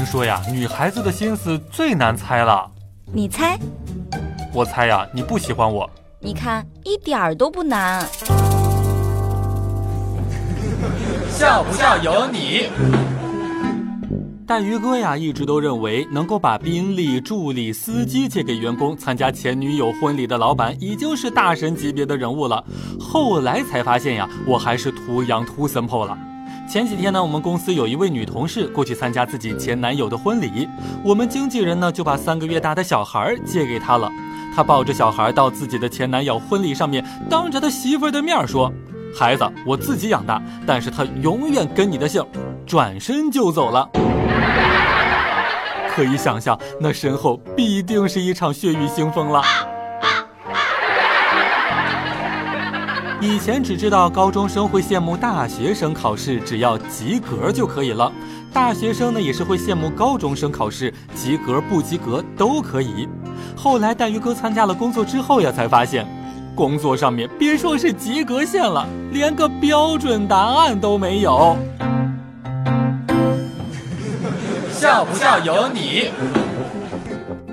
听说呀，女孩子的心思最难猜了。你猜？我猜呀，你不喜欢我。你看，一点儿都不难。笑不笑由你。带鱼哥呀，一直都认为能够把宾利、助理、司机借给员工参加前女友婚礼的老板，已经是大神级别的人物了。后来才发现呀，我还是 too young too simple 了。前几天呢，我们公司有一位女同事过去参加自己前男友的婚礼，我们经纪人呢就把三个月大的小孩借给她了。她抱着小孩到自己的前男友婚礼上面，当着他媳妇儿的面说：“孩子我自己养大，但是他永远跟你的姓。”转身就走了。可以想象，那身后必定是一场血雨腥风了。以前只知道高中生会羡慕大学生考试只要及格就可以了，大学生呢也是会羡慕高中生考试及格不及格都可以。后来带鱼哥参加了工作之后呀，才发现，工作上面别说是及格线了，连个标准答案都没有。笑不笑由你。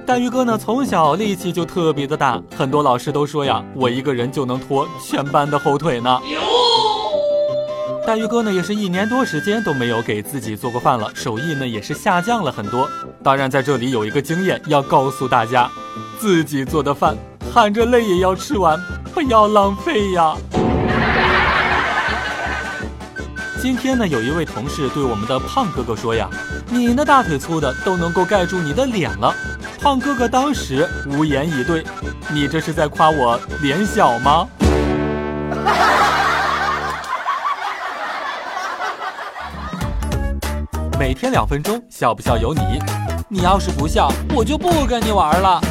大鱼哥呢，从小力气就特别的大，很多老师都说呀，我一个人就能拖全班的后腿呢。大鱼哥呢，也是一年多时间都没有给自己做过饭了，手艺呢也是下降了很多。当然，在这里有一个经验要告诉大家，自己做的饭，含着泪也要吃完，不要浪费呀。今天呢，有一位同事对我们的胖哥哥说呀：“你那大腿粗的都能够盖住你的脸了。”胖哥哥当时无言以对：“你这是在夸我脸小吗？”每天两分钟，笑不笑由你。你要是不笑，我就不跟你玩了。